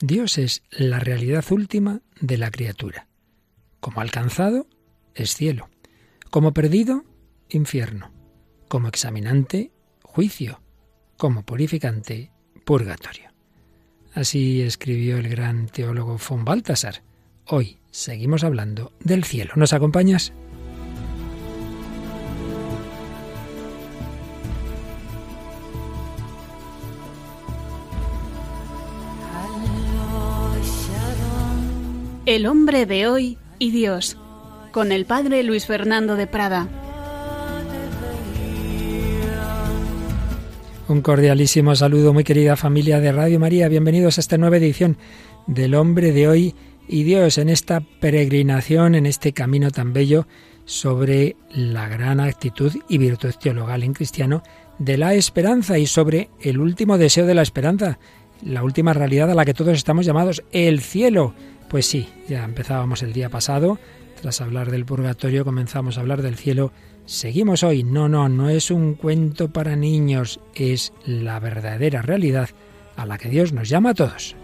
Dios es la realidad última de la criatura. Como alcanzado, es cielo. Como perdido, infierno. Como examinante, juicio. Como purificante, purgatorio. Así escribió el gran teólogo von Balthasar. Hoy seguimos hablando del cielo. ¿Nos acompañas? El hombre de hoy y Dios, con el padre Luis Fernando de Prada. Un cordialísimo saludo, muy querida familia de Radio María. Bienvenidos a esta nueva edición del hombre de hoy y Dios en esta peregrinación, en este camino tan bello sobre la gran actitud y virtud teologal en cristiano de la esperanza y sobre el último deseo de la esperanza, la última realidad a la que todos estamos llamados, el cielo pues sí, ya empezábamos el día pasado, tras hablar del purgatorio comenzamos a hablar del cielo. Seguimos hoy. No, no, no es un cuento para niños, es la verdadera realidad a la que Dios nos llama a todos.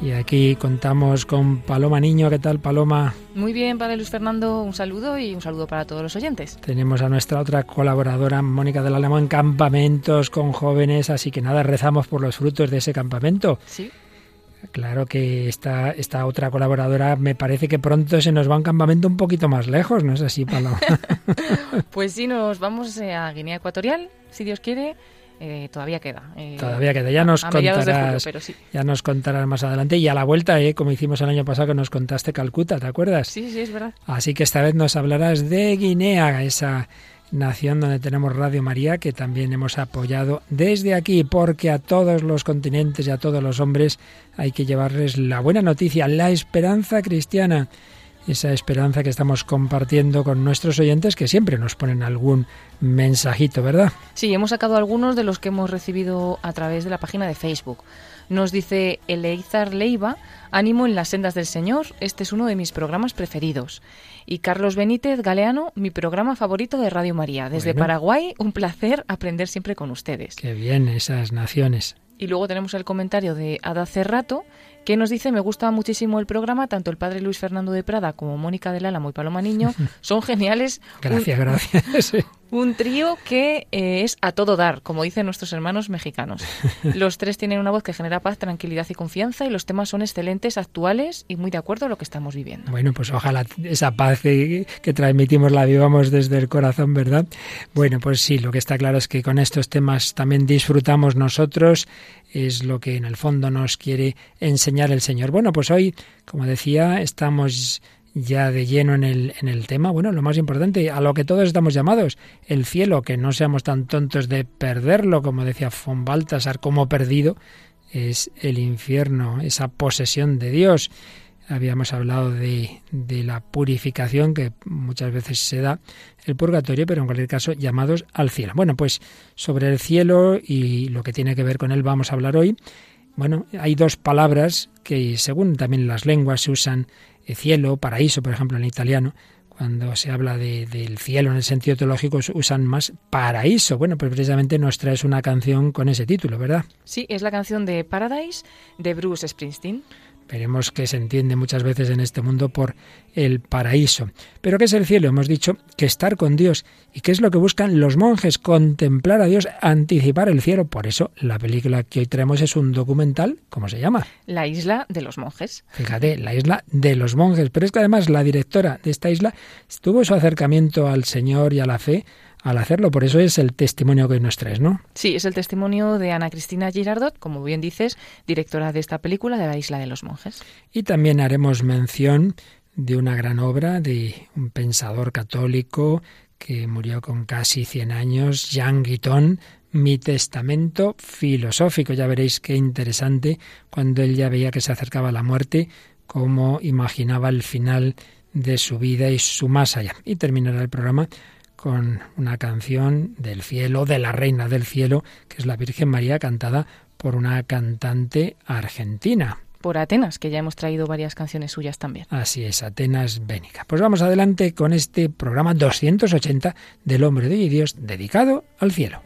Y aquí contamos con Paloma Niño. ¿Qué tal, Paloma? Muy bien, Padre Luis Fernando, un saludo y un saludo para todos los oyentes. Tenemos a nuestra otra colaboradora, Mónica del Álamo, en campamentos con jóvenes, así que nada, rezamos por los frutos de ese campamento. Sí. Claro que esta, esta otra colaboradora me parece que pronto se nos va a un campamento un poquito más lejos, ¿no es así, Paloma? pues sí, nos vamos eh, a Guinea Ecuatorial, si Dios quiere. Eh, todavía queda. Eh, todavía queda. Ya nos contarás. Ya nos contarás más adelante. Y a la vuelta, eh, como hicimos el año pasado que nos contaste Calcuta, ¿te acuerdas? Sí, sí, es verdad. Así que esta vez nos hablarás de Guinea, esa nación donde tenemos Radio María, que también hemos apoyado desde aquí, porque a todos los continentes y a todos los hombres hay que llevarles la buena noticia, la esperanza cristiana esa esperanza que estamos compartiendo con nuestros oyentes que siempre nos ponen algún mensajito, ¿verdad? Sí, hemos sacado algunos de los que hemos recibido a través de la página de Facebook. Nos dice Eleizar Leiva, ánimo en las sendas del Señor, este es uno de mis programas preferidos. Y Carlos Benítez Galeano, mi programa favorito de Radio María. Desde Paraguay, un placer aprender siempre con ustedes. Qué bien, esas naciones. Y luego tenemos el comentario de Ada Cerrato, que nos dice, me gusta muchísimo el programa, tanto el padre Luis Fernando de Prada como Mónica del Álamo y Paloma Niño son geniales. Gracias, gracias. Un trío que eh, es a todo dar, como dicen nuestros hermanos mexicanos. Los tres tienen una voz que genera paz, tranquilidad y confianza y los temas son excelentes, actuales y muy de acuerdo a lo que estamos viviendo. Bueno, pues ojalá esa paz que, que transmitimos la vivamos desde el corazón, ¿verdad? Bueno, pues sí, lo que está claro es que con estos temas también disfrutamos nosotros, es lo que en el fondo nos quiere enseñar el Señor. Bueno, pues hoy, como decía, estamos ya de lleno en el, en el tema, bueno, lo más importante, a lo que todos estamos llamados, el cielo, que no seamos tan tontos de perderlo, como decía von Baltasar, como perdido, es el infierno, esa posesión de Dios. Habíamos hablado de, de la purificación que muchas veces se da el purgatorio, pero en cualquier caso llamados al cielo. Bueno, pues sobre el cielo y lo que tiene que ver con él vamos a hablar hoy. Bueno, hay dos palabras que según también las lenguas se usan cielo, paraíso, por ejemplo, en italiano, cuando se habla de, del cielo en el sentido teológico, usan más paraíso. Bueno, pues precisamente nos traes una canción con ese título, ¿verdad? Sí, es la canción de Paradise de Bruce Springsteen. Veremos que se entiende muchas veces en este mundo por el paraíso. Pero ¿qué es el cielo? Hemos dicho que estar con Dios. ¿Y qué es lo que buscan los monjes? Contemplar a Dios, anticipar el cielo. Por eso la película que hoy traemos es un documental, ¿cómo se llama? La isla de los monjes. Fíjate, la isla de los monjes. Pero es que además la directora de esta isla tuvo su acercamiento al Señor y a la fe al hacerlo. Por eso es el testimonio que hoy nos traes, ¿no? Sí, es el testimonio de Ana Cristina Girardot, como bien dices, directora de esta película de la Isla de los Monjes. Y también haremos mención de una gran obra de un pensador católico que murió con casi 100 años, Jean Guiton, Mi testamento filosófico. Ya veréis qué interesante cuando él ya veía que se acercaba a la muerte, cómo imaginaba el final de su vida y su más allá. Y terminará el programa con una canción del cielo, de la reina del cielo, que es la Virgen María, cantada por una cantante argentina. Por Atenas, que ya hemos traído varias canciones suyas también. Así es, Atenas Bénica. Pues vamos adelante con este programa 280 del Hombre de Dios dedicado al cielo.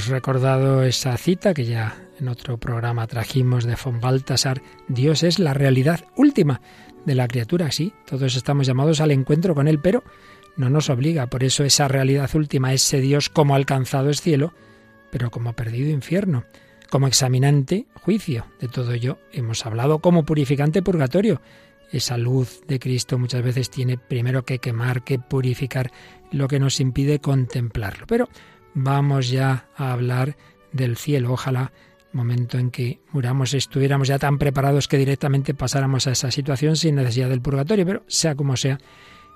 Hemos recordado esa cita que ya en otro programa trajimos de von Baltasar. Dios es la realidad última de la criatura, sí, todos estamos llamados al encuentro con Él, pero no nos obliga. Por eso esa realidad última, ese Dios como alcanzado es cielo, pero como perdido infierno, como examinante juicio. De todo ello hemos hablado como purificante purgatorio. Esa luz de Cristo muchas veces tiene primero que quemar, que purificar lo que nos impide contemplarlo. Pero vamos ya a hablar del cielo. Ojalá momento en que muramos estuviéramos ya tan preparados que directamente pasáramos a esa situación sin necesidad del purgatorio, pero sea como sea,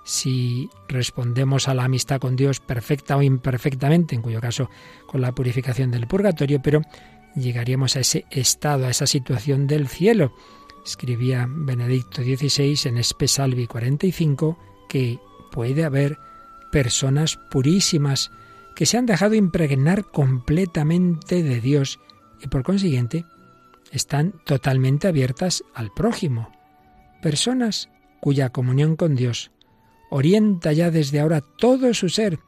si respondemos a la amistad con Dios perfecta o imperfectamente, en cuyo caso con la purificación del purgatorio, pero llegaríamos a ese estado, a esa situación del cielo. Escribía Benedicto XVI en Espesalvi 45 que puede haber personas purísimas que se han dejado impregnar completamente de Dios y por consiguiente están totalmente abiertas al prójimo. Personas cuya comunión con Dios orienta ya desde ahora todo su ser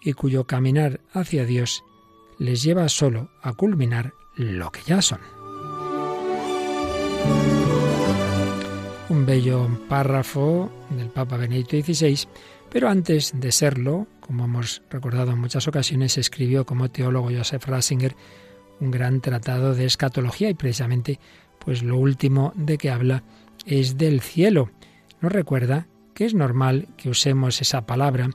y cuyo caminar hacia Dios les lleva solo a culminar lo que ya son. Un bello párrafo del Papa Benedicto XVI, pero antes de serlo, como hemos recordado en muchas ocasiones, escribió como teólogo Joseph Ratzinger un gran tratado de escatología y precisamente pues lo último de que habla es del cielo. Nos recuerda que es normal que usemos esa palabra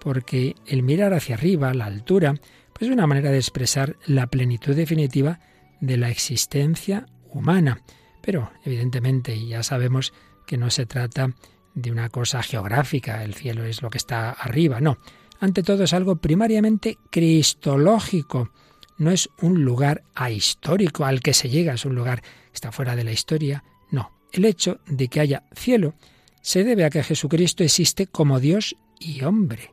porque el mirar hacia arriba, la altura, pues es una manera de expresar la plenitud definitiva de la existencia humana. Pero evidentemente ya sabemos que no se trata de una cosa geográfica, el cielo es lo que está arriba, no. Ante todo es algo primariamente cristológico, no es un lugar ahistórico al que se llega, es un lugar que está fuera de la historia. No, el hecho de que haya cielo se debe a que Jesucristo existe como Dios y hombre,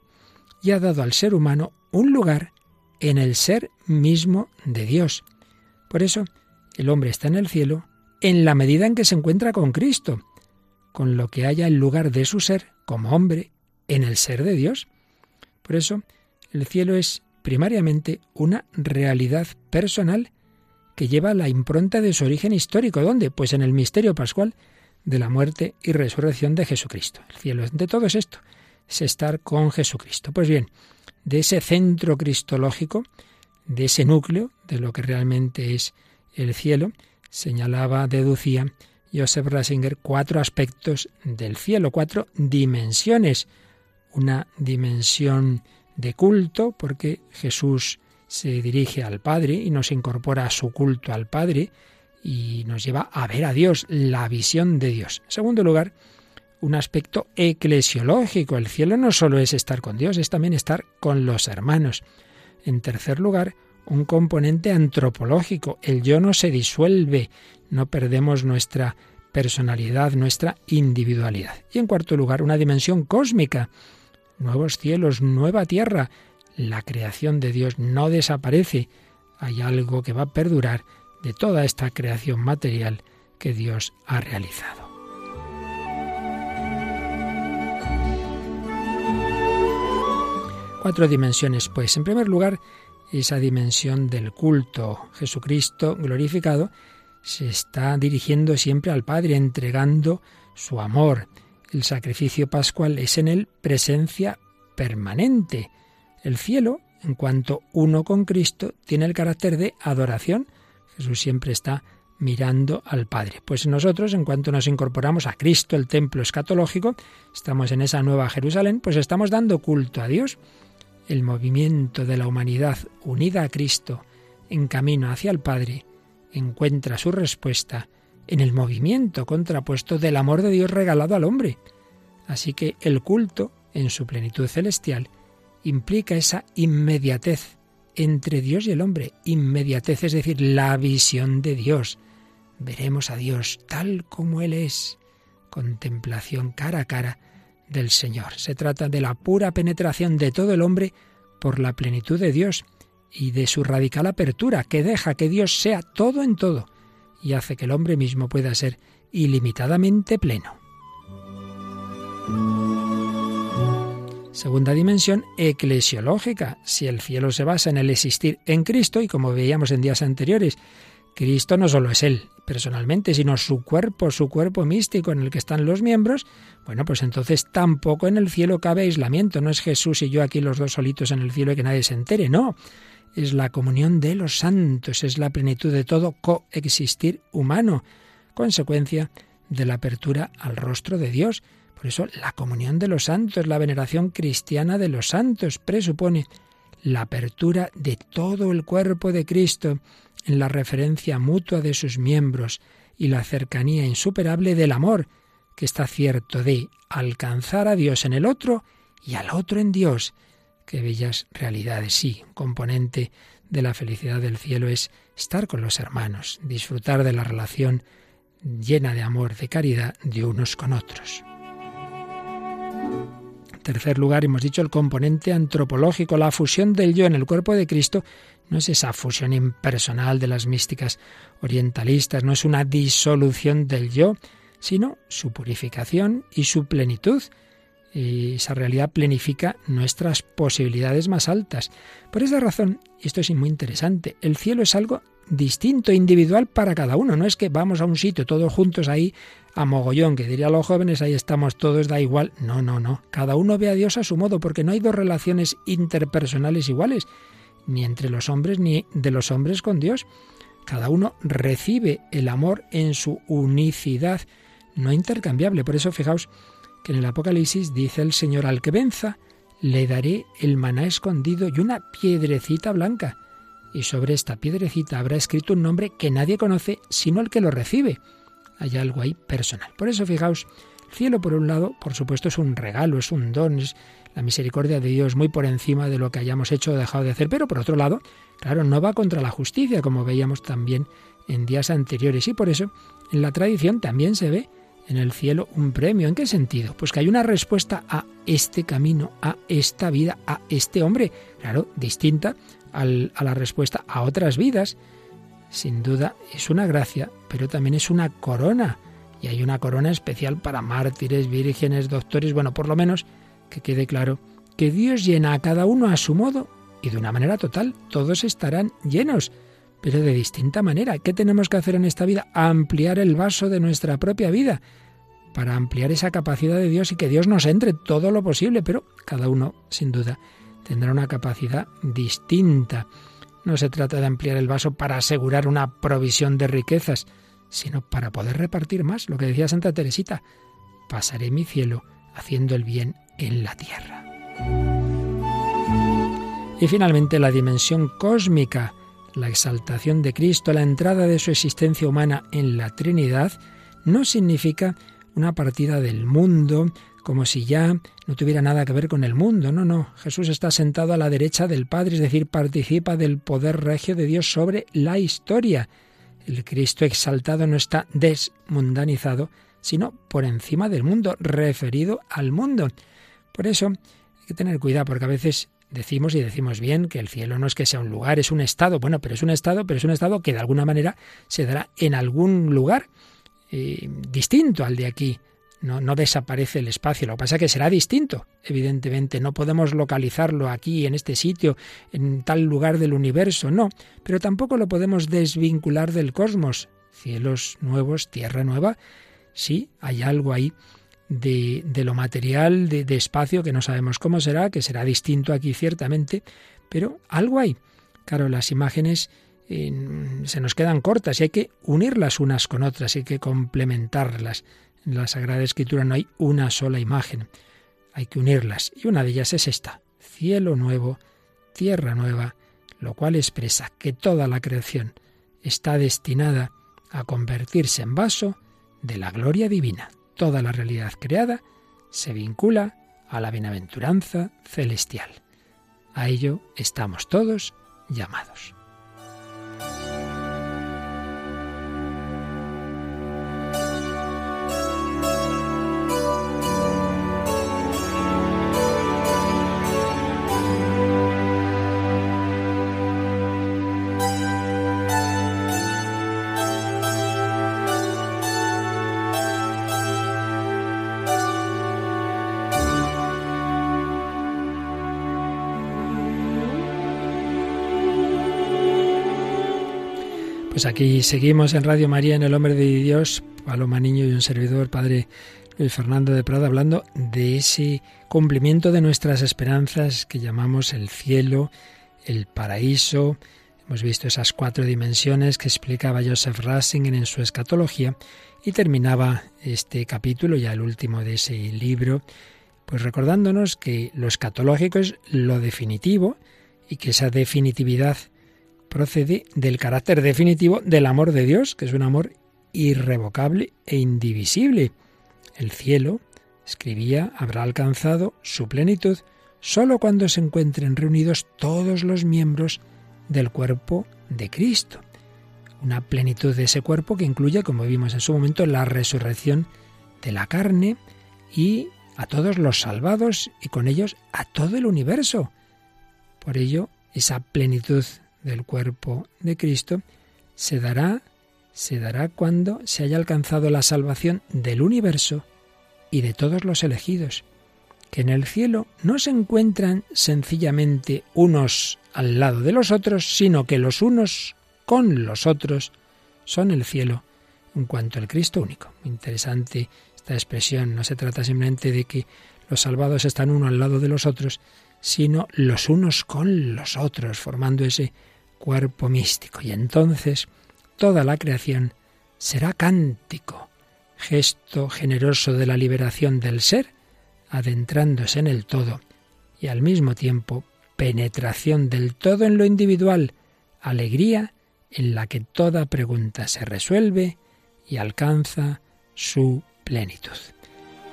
y ha dado al ser humano un lugar en el ser mismo de Dios. Por eso, el hombre está en el cielo en la medida en que se encuentra con Cristo, con lo que haya el lugar de su ser como hombre en el ser de Dios. Por eso, el cielo es primariamente una realidad personal que lleva la impronta de su origen histórico. ¿Dónde? Pues en el misterio pascual de la muerte y resurrección de Jesucristo. El cielo de todo es esto, es estar con Jesucristo. Pues bien, de ese centro cristológico, de ese núcleo, de lo que realmente es el cielo, señalaba, deducía Joseph Rasinger cuatro aspectos del cielo, cuatro dimensiones. Una dimensión de culto, porque Jesús se dirige al Padre y nos incorpora a su culto al Padre y nos lleva a ver a Dios, la visión de Dios. En segundo lugar, un aspecto eclesiológico. El cielo no solo es estar con Dios, es también estar con los hermanos. En tercer lugar, un componente antropológico. El yo no se disuelve, no perdemos nuestra personalidad, nuestra individualidad. Y en cuarto lugar, una dimensión cósmica nuevos cielos, nueva tierra. La creación de Dios no desaparece. Hay algo que va a perdurar de toda esta creación material que Dios ha realizado. Cuatro dimensiones, pues. En primer lugar, esa dimensión del culto. Jesucristo glorificado se está dirigiendo siempre al Padre, entregando su amor. El sacrificio pascual es en él presencia permanente. El cielo, en cuanto uno con Cristo, tiene el carácter de adoración. Jesús siempre está mirando al Padre. Pues nosotros, en cuanto nos incorporamos a Cristo, el templo escatológico, estamos en esa nueva Jerusalén, pues estamos dando culto a Dios. El movimiento de la humanidad unida a Cristo en camino hacia el Padre encuentra su respuesta en el movimiento contrapuesto del amor de Dios regalado al hombre. Así que el culto, en su plenitud celestial, implica esa inmediatez entre Dios y el hombre. Inmediatez, es decir, la visión de Dios. Veremos a Dios tal como Él es. Contemplación cara a cara del Señor. Se trata de la pura penetración de todo el hombre por la plenitud de Dios y de su radical apertura, que deja que Dios sea todo en todo y hace que el hombre mismo pueda ser ilimitadamente pleno. Segunda dimensión, eclesiológica. Si el cielo se basa en el existir en Cristo, y como veíamos en días anteriores, Cristo no solo es Él personalmente, sino su cuerpo, su cuerpo místico en el que están los miembros, bueno, pues entonces tampoco en el cielo cabe aislamiento. No es Jesús y yo aquí los dos solitos en el cielo y que nadie se entere, no. Es la comunión de los santos, es la plenitud de todo coexistir humano, consecuencia de la apertura al rostro de Dios. Por eso la comunión de los santos, la veneración cristiana de los santos, presupone la apertura de todo el cuerpo de Cristo en la referencia mutua de sus miembros y la cercanía insuperable del amor, que está cierto de alcanzar a Dios en el otro y al otro en Dios. Qué bellas realidades, sí, un componente de la felicidad del cielo es estar con los hermanos, disfrutar de la relación llena de amor, de caridad de unos con otros tercer lugar, hemos dicho el componente antropológico, la fusión del yo en el cuerpo de Cristo no es esa fusión impersonal de las místicas orientalistas, no es una disolución del yo, sino su purificación y su plenitud. Y esa realidad plenifica nuestras posibilidades más altas. Por esa razón, esto es muy interesante, el cielo es algo distinto, individual para cada uno. No es que vamos a un sitio todos juntos ahí a mogollón, que diría a los jóvenes, ahí estamos todos, da igual. No, no, no. Cada uno ve a Dios a su modo, porque no hay dos relaciones interpersonales iguales, ni entre los hombres ni de los hombres con Dios. Cada uno recibe el amor en su unicidad, no intercambiable. Por eso fijaos que en el Apocalipsis dice el Señor al que venza, le daré el maná escondido y una piedrecita blanca y sobre esta piedrecita habrá escrito un nombre que nadie conoce sino el que lo recibe. Hay algo ahí personal. Por eso, fijaos, el cielo, por un lado, por supuesto, es un regalo, es un don, es la misericordia de Dios muy por encima de lo que hayamos hecho o dejado de hacer. Pero por otro lado, claro, no va contra la justicia, como veíamos también en días anteriores. Y por eso, en la tradición también se ve en el cielo un premio. ¿En qué sentido? Pues que hay una respuesta a este camino, a esta vida, a este hombre, claro, distinta a la respuesta a otras vidas. Sin duda es una gracia, pero también es una corona. Y hay una corona especial para mártires, vírgenes, doctores, bueno, por lo menos que quede claro que Dios llena a cada uno a su modo y de una manera total. Todos estarán llenos, pero de distinta manera. ¿Qué tenemos que hacer en esta vida? Ampliar el vaso de nuestra propia vida para ampliar esa capacidad de Dios y que Dios nos entre todo lo posible, pero cada uno, sin duda, tendrá una capacidad distinta. No se trata de ampliar el vaso para asegurar una provisión de riquezas, sino para poder repartir más. Lo que decía Santa Teresita, pasaré mi cielo haciendo el bien en la tierra. Y finalmente la dimensión cósmica, la exaltación de Cristo, la entrada de su existencia humana en la Trinidad, no significa una partida del mundo como si ya no tuviera nada que ver con el mundo. No, no. Jesús está sentado a la derecha del Padre, es decir, participa del poder regio de Dios sobre la historia. El Cristo exaltado no está desmundanizado, sino por encima del mundo, referido al mundo. Por eso hay que tener cuidado, porque a veces decimos y decimos bien que el cielo no es que sea un lugar, es un estado. Bueno, pero es un estado, pero es un estado que de alguna manera se dará en algún lugar eh, distinto al de aquí. No, desaparece el espacio, lo que pasa es que será distinto, evidentemente. No podemos localizarlo aquí, en este sitio, en tal lugar del universo, no, pero tampoco lo podemos desvincular del cosmos. Cielos nuevos, tierra nueva, sí, hay algo ahí de, lo material, de, espacio, que no sabemos cómo será, que será distinto aquí ciertamente, pero algo hay. Claro, las imágenes se nos quedan cortas y hay que unirlas unas con otras, hay que complementarlas. En la Sagrada Escritura no hay una sola imagen, hay que unirlas. Y una de ellas es esta, cielo nuevo, tierra nueva, lo cual expresa que toda la creación está destinada a convertirse en vaso de la gloria divina. Toda la realidad creada se vincula a la bienaventuranza celestial. A ello estamos todos llamados. Pues aquí seguimos en Radio María, en El Hombre de Dios, Paloma Niño y un servidor, Padre Luis Fernando de Prada, hablando de ese cumplimiento de nuestras esperanzas que llamamos el cielo, el paraíso. Hemos visto esas cuatro dimensiones que explicaba Joseph Ratzinger en su escatología y terminaba este capítulo, ya el último de ese libro, pues recordándonos que lo escatológico es lo definitivo y que esa definitividad procede del carácter definitivo del amor de Dios, que es un amor irrevocable e indivisible. El cielo, escribía, habrá alcanzado su plenitud sólo cuando se encuentren reunidos todos los miembros del cuerpo de Cristo. Una plenitud de ese cuerpo que incluye, como vimos en su momento, la resurrección de la carne y a todos los salvados y con ellos a todo el universo. Por ello, esa plenitud del cuerpo de Cristo se dará se dará cuando se haya alcanzado la salvación del universo y de todos los elegidos, que en el cielo no se encuentran sencillamente unos al lado de los otros, sino que los unos con los otros son el cielo en cuanto al Cristo único. Interesante esta expresión, no se trata simplemente de que los salvados están uno al lado de los otros, sino los unos con los otros, formando ese cuerpo místico. Y entonces toda la creación será cántico, gesto generoso de la liberación del ser, adentrándose en el todo, y al mismo tiempo penetración del todo en lo individual, alegría en la que toda pregunta se resuelve y alcanza su plenitud.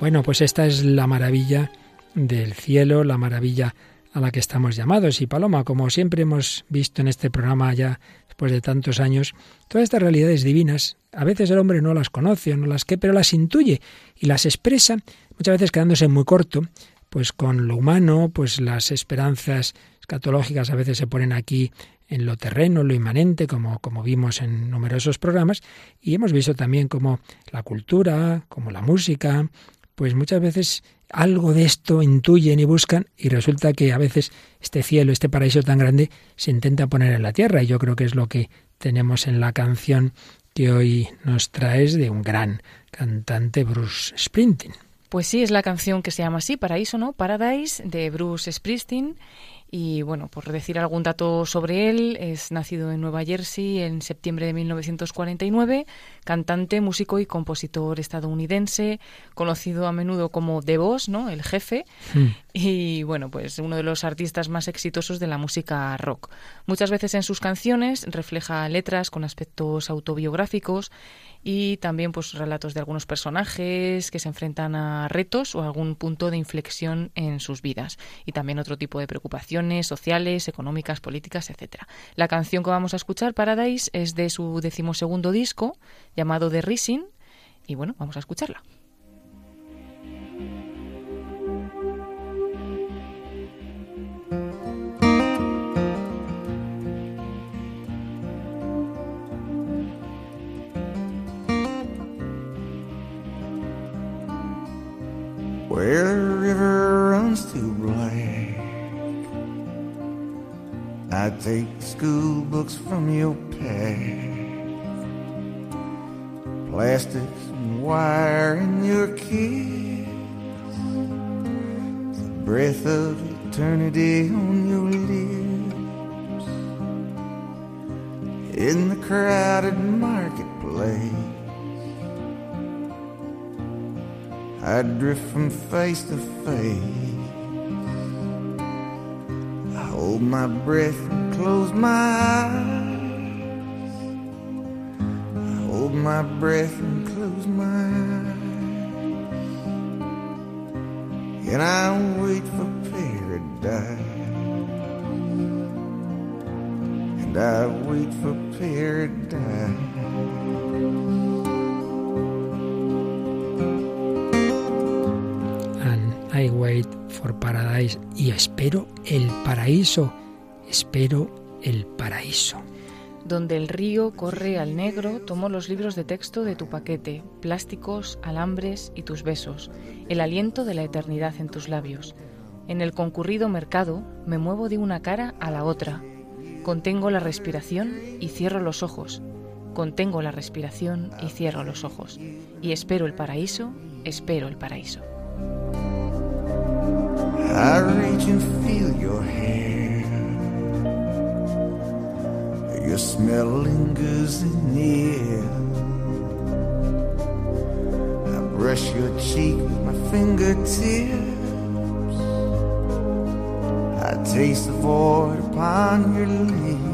Bueno, pues esta es la maravilla del cielo, la maravilla a la que estamos llamados. Y Paloma, como siempre hemos visto en este programa ya después de tantos años, todas estas realidades divinas, a veces el hombre no las conoce o no las que, pero las intuye y las expresa, muchas veces quedándose muy corto, pues con lo humano, pues las esperanzas escatológicas a veces se ponen aquí en lo terreno, lo inmanente, como, como vimos en numerosos programas, y hemos visto también como la cultura, como la música, pues muchas veces algo de esto intuyen y buscan y resulta que a veces este cielo, este paraíso tan grande se intenta poner en la tierra y yo creo que es lo que tenemos en la canción que hoy nos traes de un gran cantante Bruce Springsteen. Pues sí, es la canción que se llama así, Paraíso, ¿no? Paradise, de Bruce Springsteen. Y bueno, por decir algún dato sobre él, es nacido en Nueva Jersey en septiembre de 1949, cantante, músico y compositor estadounidense, conocido a menudo como The Boss, ¿no? El jefe. Hmm. Y bueno, pues uno de los artistas más exitosos de la música rock. Muchas veces en sus canciones refleja letras con aspectos autobiográficos y también pues relatos de algunos personajes que se enfrentan a retos o algún punto de inflexión en sus vidas y también otro tipo de preocupaciones sociales, económicas, políticas, etcétera. La canción que vamos a escuchar Paradise es de su decimosegundo disco llamado The Rising y bueno, vamos a escucharla. Take school books from your path, plastics and wire in your kiss, the breath of eternity on your lips, in the crowded marketplace. I drift from face to face. I hold my breath breath and close my eyes. And I wait for paradise. And I wait for paradise. I wait for paradise y espero el paraíso, espero el paraíso. Donde el río corre al negro, tomo los libros de texto de tu paquete, plásticos, alambres y tus besos, el aliento de la eternidad en tus labios. En el concurrido mercado me muevo de una cara a la otra, contengo la respiración y cierro los ojos. contengo la respiración y cierro los ojos. Y espero el paraíso, espero el paraíso. Smell lingers in the air. I brush your cheek with my fingertips. I taste the void upon your lips.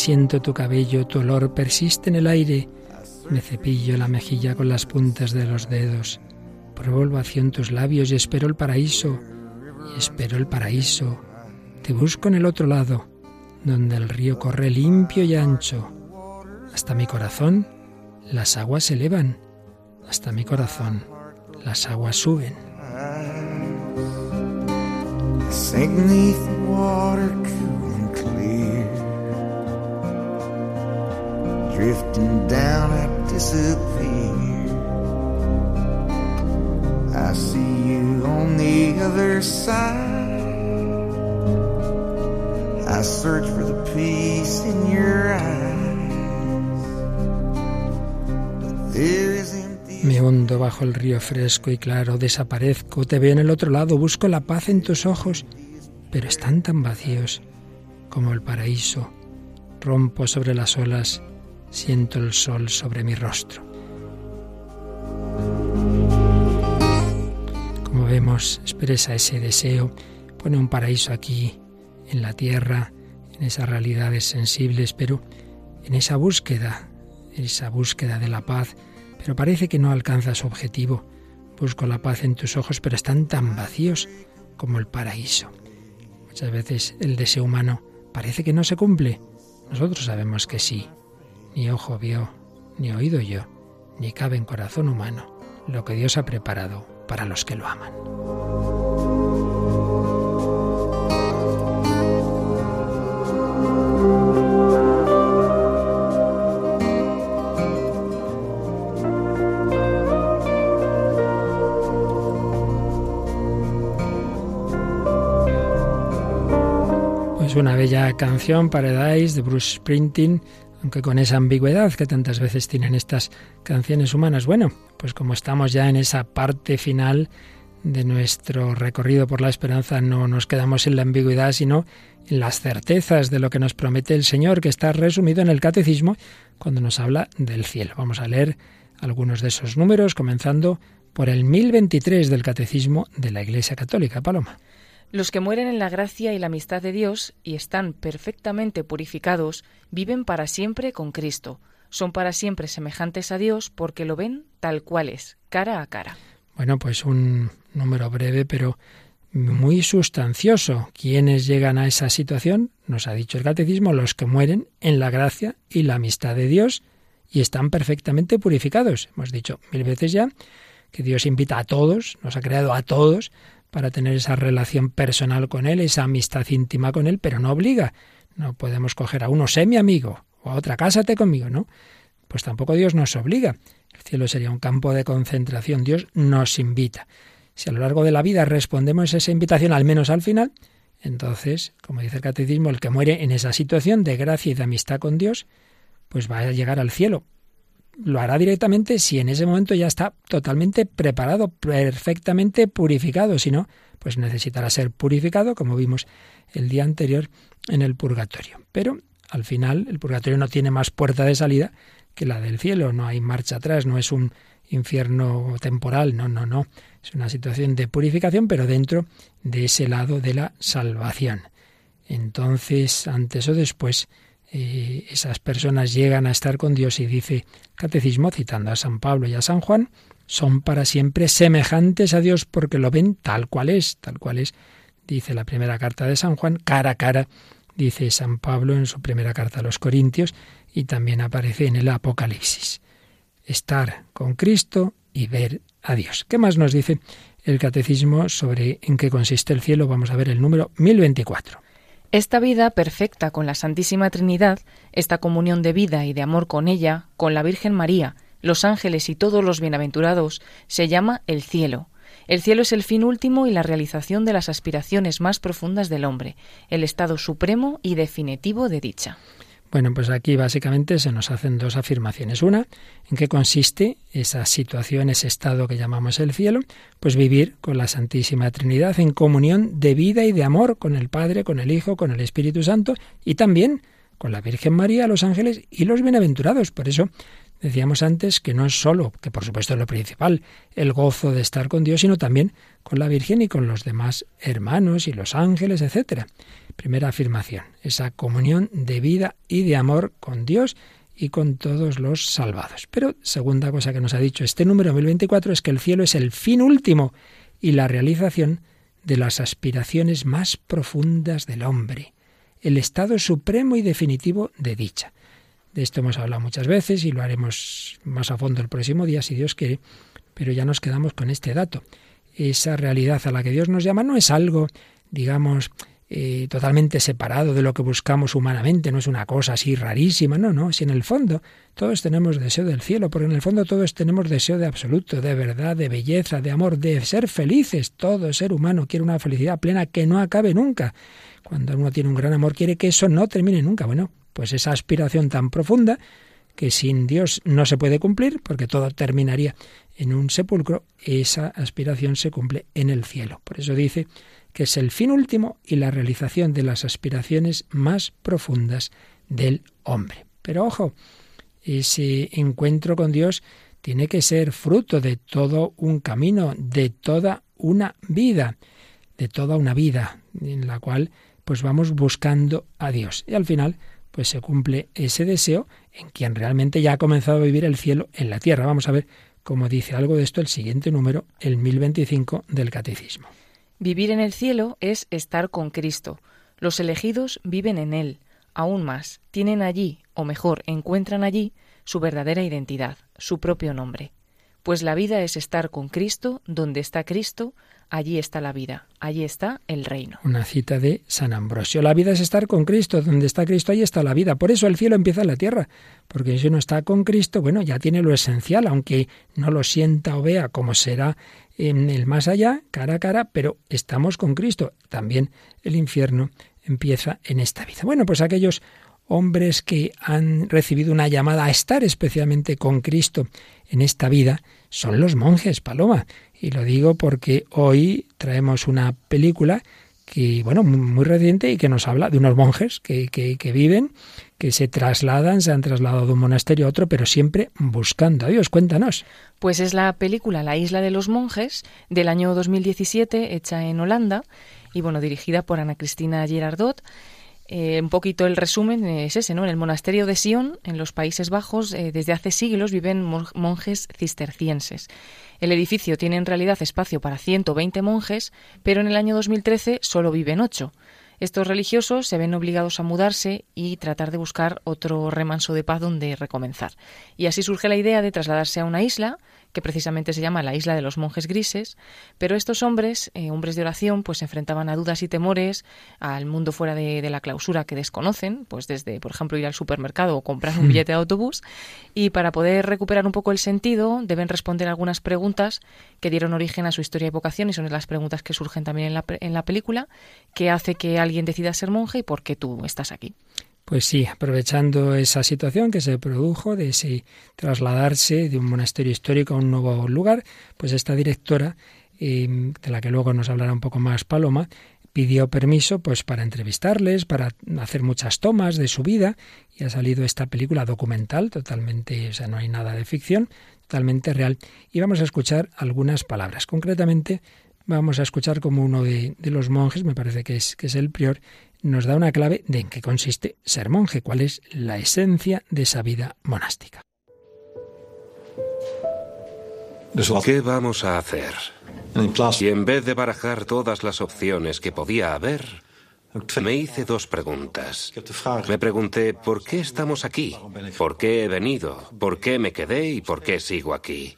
Siento tu cabello, tu olor persiste en el aire. Me cepillo la mejilla con las puntas de los dedos. Pruebo el tus labios y espero el paraíso. Y espero el paraíso. Te busco en el otro lado, donde el río corre limpio y ancho. Hasta mi corazón las aguas se elevan. Hasta mi corazón las aguas suben. Drifting down, I see you on the other side. I search for the peace in your eyes. Me hundo bajo el río fresco y claro, desaparezco, te veo en el otro lado, busco la paz en tus ojos, pero están tan vacíos como el paraíso. Rompo sobre las olas, siento el sol sobre mi rostro. Como vemos, expresa ese deseo, pone un paraíso aquí, en la tierra, en esas realidades sensibles, pero en esa búsqueda, esa búsqueda de la paz, pero parece que no alcanza su objetivo. Busco la paz en tus ojos, pero están tan vacíos como el paraíso. Muchas veces el deseo humano parece que no se cumple. Nosotros sabemos que sí. Ni ojo vio, ni oído yo, ni cabe en corazón humano lo que Dios ha preparado para los que lo aman. Pues una bella canción, Paradise, de Bruce Springsteen, aunque con esa ambigüedad que tantas veces tienen estas canciones humanas. Bueno, pues como estamos ya en esa parte final de nuestro recorrido por la esperanza, no nos quedamos en la ambigüedad, sino en las certezas de lo que nos promete el Señor, que está resumido en el Catecismo cuando nos habla del cielo. Vamos a leer algunos de esos números, comenzando por el 1023 del Catecismo de la Iglesia Católica. Paloma. Los que mueren en la gracia y la amistad de Dios y están perfectamente purificados, viven para siempre con Cristo. Son para siempre semejantes a Dios porque lo ven tal cual es, cara a cara. Bueno, pues un número breve, pero muy sustancioso. ¿Quiénes llegan a esa situación? Nos ha dicho el catecismo, los que mueren en la gracia y la amistad de Dios y están perfectamente purificados. Hemos dicho mil veces ya que Dios invita a todos, nos ha creado a todos para tener esa relación personal con Él, esa amistad íntima con Él, pero no obliga. No podemos coger a uno, sé mi amigo, o a otra, cásate conmigo, ¿no? Pues tampoco Dios nos obliga. El cielo sería un campo de concentración. Dios nos invita. Si a lo largo de la vida respondemos a esa invitación, al menos al final, entonces, como dice el catecismo, el que muere en esa situación de gracia y de amistad con Dios, pues va a llegar al cielo. Lo hará directamente si en ese momento ya está totalmente preparado, perfectamente purificado. Si no, pues necesitará ser purificado, como vimos el día anterior en el purgatorio. Pero al final el purgatorio no tiene más puerta de salida que la del cielo, no hay marcha atrás, no es un infierno temporal, no, no, no. Es una situación de purificación, pero dentro de ese lado de la salvación. Entonces, antes o después, eh, esas personas llegan a estar con Dios y dice Catecismo, citando a San Pablo y a San Juan, son para siempre semejantes a Dios porque lo ven tal cual es, tal cual es, dice la primera carta de San Juan, cara a cara, dice San Pablo en su primera carta a los Corintios y también aparece en el Apocalipsis. Estar con Cristo y ver a Dios. ¿Qué más nos dice el catecismo sobre en qué consiste el cielo? Vamos a ver el número 1024. Esta vida perfecta con la Santísima Trinidad, esta comunión de vida y de amor con ella, con la Virgen María, los ángeles y todos los bienaventurados, se llama el cielo. El cielo es el fin último y la realización de las aspiraciones más profundas del hombre, el estado supremo y definitivo de dicha. Bueno, pues aquí básicamente se nos hacen dos afirmaciones. Una, ¿en qué consiste esa situación, ese estado que llamamos el cielo? Pues vivir con la Santísima Trinidad en comunión de vida y de amor con el Padre, con el Hijo, con el Espíritu Santo y también con la Virgen María, los ángeles y los bienaventurados. Por eso decíamos antes que no es solo, que por supuesto es lo principal, el gozo de estar con Dios, sino también con la Virgen y con los demás hermanos y los ángeles, etcétera. Primera afirmación, esa comunión de vida y de amor con Dios y con todos los salvados. Pero segunda cosa que nos ha dicho este número 1024 es que el cielo es el fin último y la realización de las aspiraciones más profundas del hombre, el estado supremo y definitivo de dicha. De esto hemos hablado muchas veces y lo haremos más a fondo el próximo día, si Dios quiere, pero ya nos quedamos con este dato. Esa realidad a la que Dios nos llama no es algo, digamos, eh, totalmente separado de lo que buscamos humanamente, no es una cosa así rarísima, no, no, si en el fondo todos tenemos deseo del cielo, porque en el fondo todos tenemos deseo de absoluto, de verdad, de belleza, de amor, de ser felices, todo ser humano quiere una felicidad plena que no acabe nunca. Cuando uno tiene un gran amor quiere que eso no termine nunca. Bueno, pues esa aspiración tan profunda que sin Dios no se puede cumplir, porque todo terminaría en un sepulcro, esa aspiración se cumple en el cielo. Por eso dice que es el fin último y la realización de las aspiraciones más profundas del hombre. Pero ojo, ese encuentro con Dios tiene que ser fruto de todo un camino, de toda una vida, de toda una vida en la cual pues vamos buscando a Dios. Y al final pues se cumple ese deseo en quien realmente ya ha comenzado a vivir el cielo en la tierra. Vamos a ver cómo dice algo de esto el siguiente número, el 1025 del Catecismo. Vivir en el cielo es estar con Cristo. Los elegidos viven en Él. Aún más, tienen allí, o mejor, encuentran allí, su verdadera identidad, su propio nombre. Pues la vida es estar con Cristo, donde está Cristo, allí está la vida, allí está el reino. Una cita de San Ambrosio. La vida es estar con Cristo, donde está Cristo, allí está la vida. Por eso el cielo empieza en la tierra, porque si uno está con Cristo, bueno, ya tiene lo esencial, aunque no lo sienta o vea como será en el más allá, cara a cara, pero estamos con Cristo. También el infierno empieza en esta vida. Bueno, pues aquellos hombres que han recibido una llamada a estar especialmente con Cristo en esta vida son los monjes, Paloma. Y lo digo porque hoy traemos una película que, bueno, muy reciente y que nos habla de unos monjes que, que, que, viven, que se trasladan, se han trasladado de un monasterio a otro, pero siempre buscando a Dios. Cuéntanos. Pues es la película La isla de los monjes del año 2017, hecha en Holanda y, bueno, dirigida por Ana Cristina Girardot. Eh, un poquito el resumen es ese, ¿no? En el monasterio de Sion, en los Países Bajos, eh, desde hace siglos viven monjes cistercienses. El edificio tiene en realidad espacio para 120 monjes, pero en el año 2013 solo viven 8. Estos religiosos se ven obligados a mudarse y tratar de buscar otro remanso de paz donde recomenzar. Y así surge la idea de trasladarse a una isla que precisamente se llama la isla de los monjes grises, pero estos hombres, eh, hombres de oración, pues se enfrentaban a dudas y temores, al mundo fuera de, la clausura que desconocen, pues desde, por ejemplo, ir al supermercado o comprar un hmm. billete de autobús, y para poder recuperar un poco el sentido deben responder algunas preguntas que dieron origen a su historia y vocación, y son las preguntas que surgen también en la, en la película, ¿qué hace que alguien decida ser monje y por qué tú estás aquí? Pues sí, aprovechando esa situación que se produjo de ese trasladarse de un monasterio histórico a un nuevo lugar, pues esta directora, em, de la que luego nos hablará un poco más Paloma, pidió permiso pues para entrevistarles, para hacer muchas tomas de su vida y ha salido esta película documental totalmente, o sea, no hay nada de ficción, totalmente real y vamos a escuchar algunas palabras. Concretamente vamos a escuchar como uno de, de los monjes, me parece que es, que es el prior, nos da una clave de en qué consiste ser monje, cuál es la esencia de esa vida monástica. ¿Qué vamos a hacer? Y en vez de barajar todas las opciones que podía haber, Me hice dos preguntas. Me pregunté, ¿por qué estamos aquí? ¿Por qué he venido? ¿Por qué me quedé y por qué sigo aquí?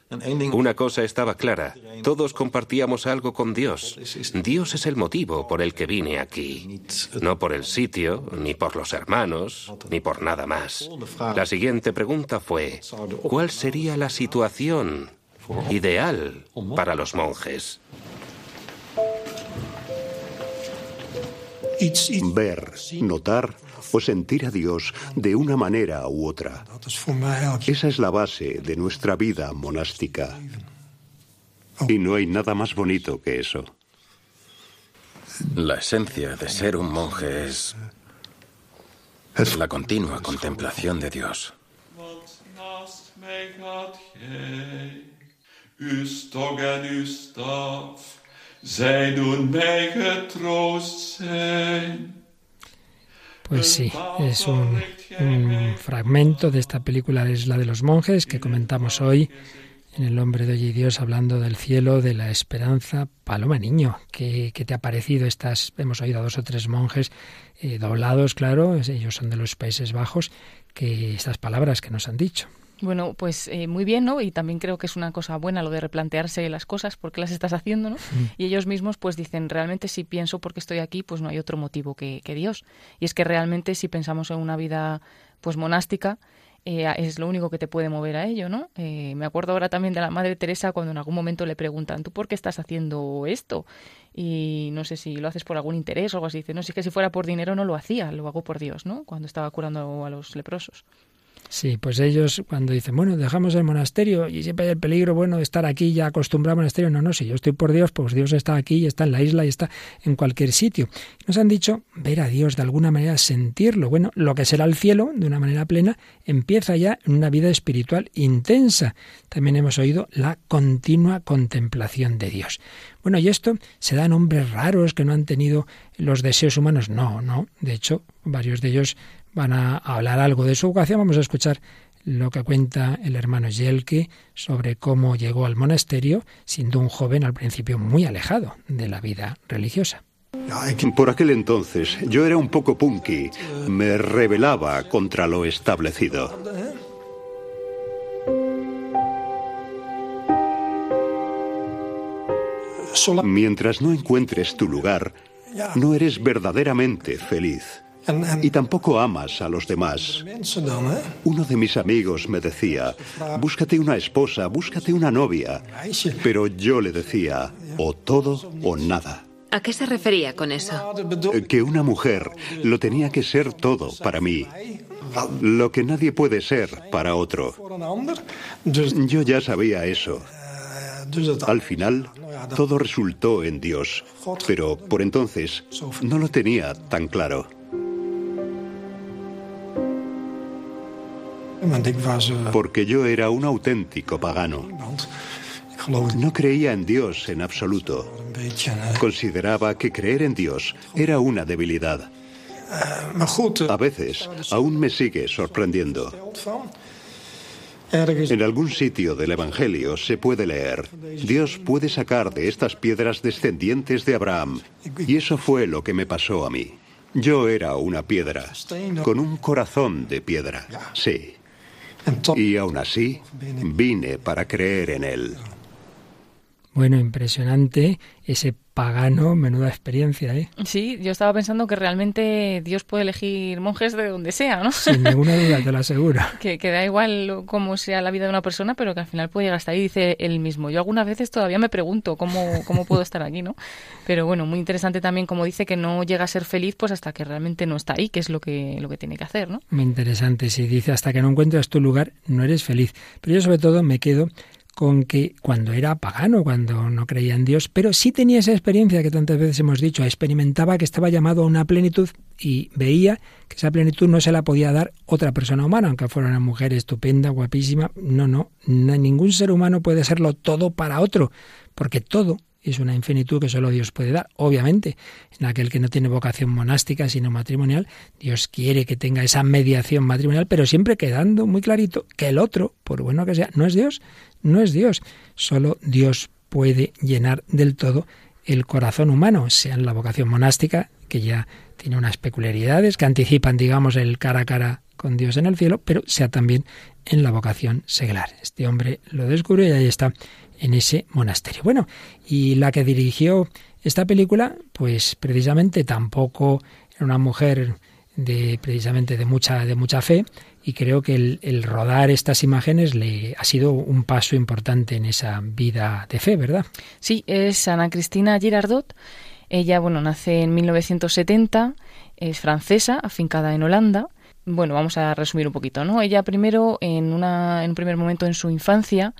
Una cosa estaba clara, todos compartíamos algo con Dios. Dios es el motivo por el que vine aquí, no por el sitio, ni por los hermanos, ni por nada más. La siguiente pregunta fue, ¿cuál sería la situación ideal para los monjes? Ver, notar o sentir a Dios de una manera u otra. Esa es la base de nuestra vida monástica. Y no hay nada más bonito que eso. La esencia de ser un monje es la continua contemplación de Dios. Pues sí, es un, fragmento de esta película, es la de los monjes, que comentamos hoy en El hombre de hoy y Dios, hablando del cielo, de la esperanza. Paloma Niño, ¿qué, te ha parecido? Estas, hemos oído a dos o tres monjes eh, doblados, claro, ellos son de los Países Bajos, que estas palabras que nos han dicho. Bueno, pues eh, muy bien, ¿no? Y también creo que es una cosa buena lo de replantearse las cosas, porque las estás haciendo, ¿no? Mm. Y ellos mismos pues dicen, realmente si pienso porque estoy aquí, pues no hay otro motivo que, Dios. Y es que realmente si pensamos en una vida pues monástica, eh, es lo único que te puede mover a ello, ¿no? Eh, me acuerdo ahora también de la Madre Teresa cuando en algún momento le preguntan, ¿tú por qué estás haciendo esto? Y no sé si lo haces por algún interés o algo así. Dice, no, si que si fuera por dinero no lo hacía, lo hago por Dios, ¿no? Cuando estaba curando a los leprosos. Sí, pues ellos cuando dicen, bueno, dejamos el monasterio y siempre hay el peligro, bueno, de estar aquí ya acostumbrado al monasterio. No, no, si yo estoy por Dios, pues Dios está aquí y está en la isla y está en cualquier sitio. Nos han dicho ver a Dios de alguna manera, sentirlo. Bueno, lo que será el cielo, de una manera plena, empieza ya en una vida espiritual intensa. También hemos oído la continua contemplación de Dios. Bueno, y esto se da en hombres raros que no han tenido los deseos humanos. No, no. De hecho, varios de ellos van a hablar algo de su vocación. Vamos a escuchar lo que cuenta el hermano Yelke sobre cómo llegó al monasterio, siendo un joven al principio muy alejado de la vida religiosa. Por aquel entonces yo era un poco punky, me rebelaba contra lo establecido. Mientras no encuentres tu lugar, no eres verdaderamente feliz y tampoco amas a los demás. Uno de mis amigos me decía, búscate una esposa, búscate una novia. Pero yo le decía, o todo o nada. ¿A qué se refería con eso? Que una mujer lo tenía que ser todo para mí, lo que nadie puede ser para otro. Yo ya sabía eso. Al final, todo resultó en Dios, pero por entonces no lo tenía tan claro. Porque yo era un auténtico pagano. No creía en Dios en absoluto. Consideraba que creer en Dios era una debilidad. A veces aún me sigue sorprendiendo. En algún sitio del Evangelio se puede leer, Dios puede sacar de estas piedras descendientes de Abraham. Y eso fue lo que me pasó a mí. Yo era una piedra, con un corazón de piedra, sí. Y aún así, vine para creer en Él. Bueno, impresionante ese pagano, menuda experiencia, ¿eh? Sí, yo estaba pensando que realmente Dios puede elegir monjes de donde sea, ¿no? Sin ninguna duda, te lo aseguro. que, que, da igual cómo sea la vida de una persona, pero que al final puede llegar hasta ahí, dice él mismo. Yo algunas veces todavía me pregunto cómo, cómo puedo estar aquí, ¿no? Pero bueno, muy interesante también como dice que no llega a ser feliz pues hasta que realmente no está ahí, que es lo que, lo que tiene que hacer, ¿no? Muy interesante, si dice hasta que no encuentras tu lugar, no eres feliz. Pero yo sobre todo me quedo con que cuando era pagano, cuando no creía en Dios, pero sí tenía esa experiencia que tantas veces hemos dicho, experimentaba que estaba llamado a una plenitud y veía que esa plenitud no se la podía dar otra persona humana, aunque fuera una mujer estupenda, guapísima. No, no, ningún ser humano puede serlo todo para otro, porque todo es una infinitud que solo Dios puede dar. Obviamente, en aquel que no tiene vocación monástica, sino matrimonial, Dios quiere que tenga esa mediación matrimonial, pero siempre quedando muy clarito que el otro, por bueno que sea, no es Dios, no es Dios. Solo Dios puede llenar del todo el corazón humano, sea en la vocación monástica, que ya tiene unas peculiaridades que anticipan, digamos, el cara a cara con Dios en el cielo, pero sea también en la vocación seglar. Este hombre lo descubrió y ahí está en ese monasterio. Bueno, y la que dirigió esta película, pues precisamente tampoco era una mujer de precisamente de mucha de mucha fe y creo que el, rodar estas imágenes le ha sido un paso importante en esa vida de fe, ¿verdad? Sí, es Ana Cristina Girardot. Ella, bueno, nace en 1970, es francesa, afincada en Holanda. Bueno, vamos a resumir un poquito, ¿no? Ella primero, en, una, en un primer momento en su infancia,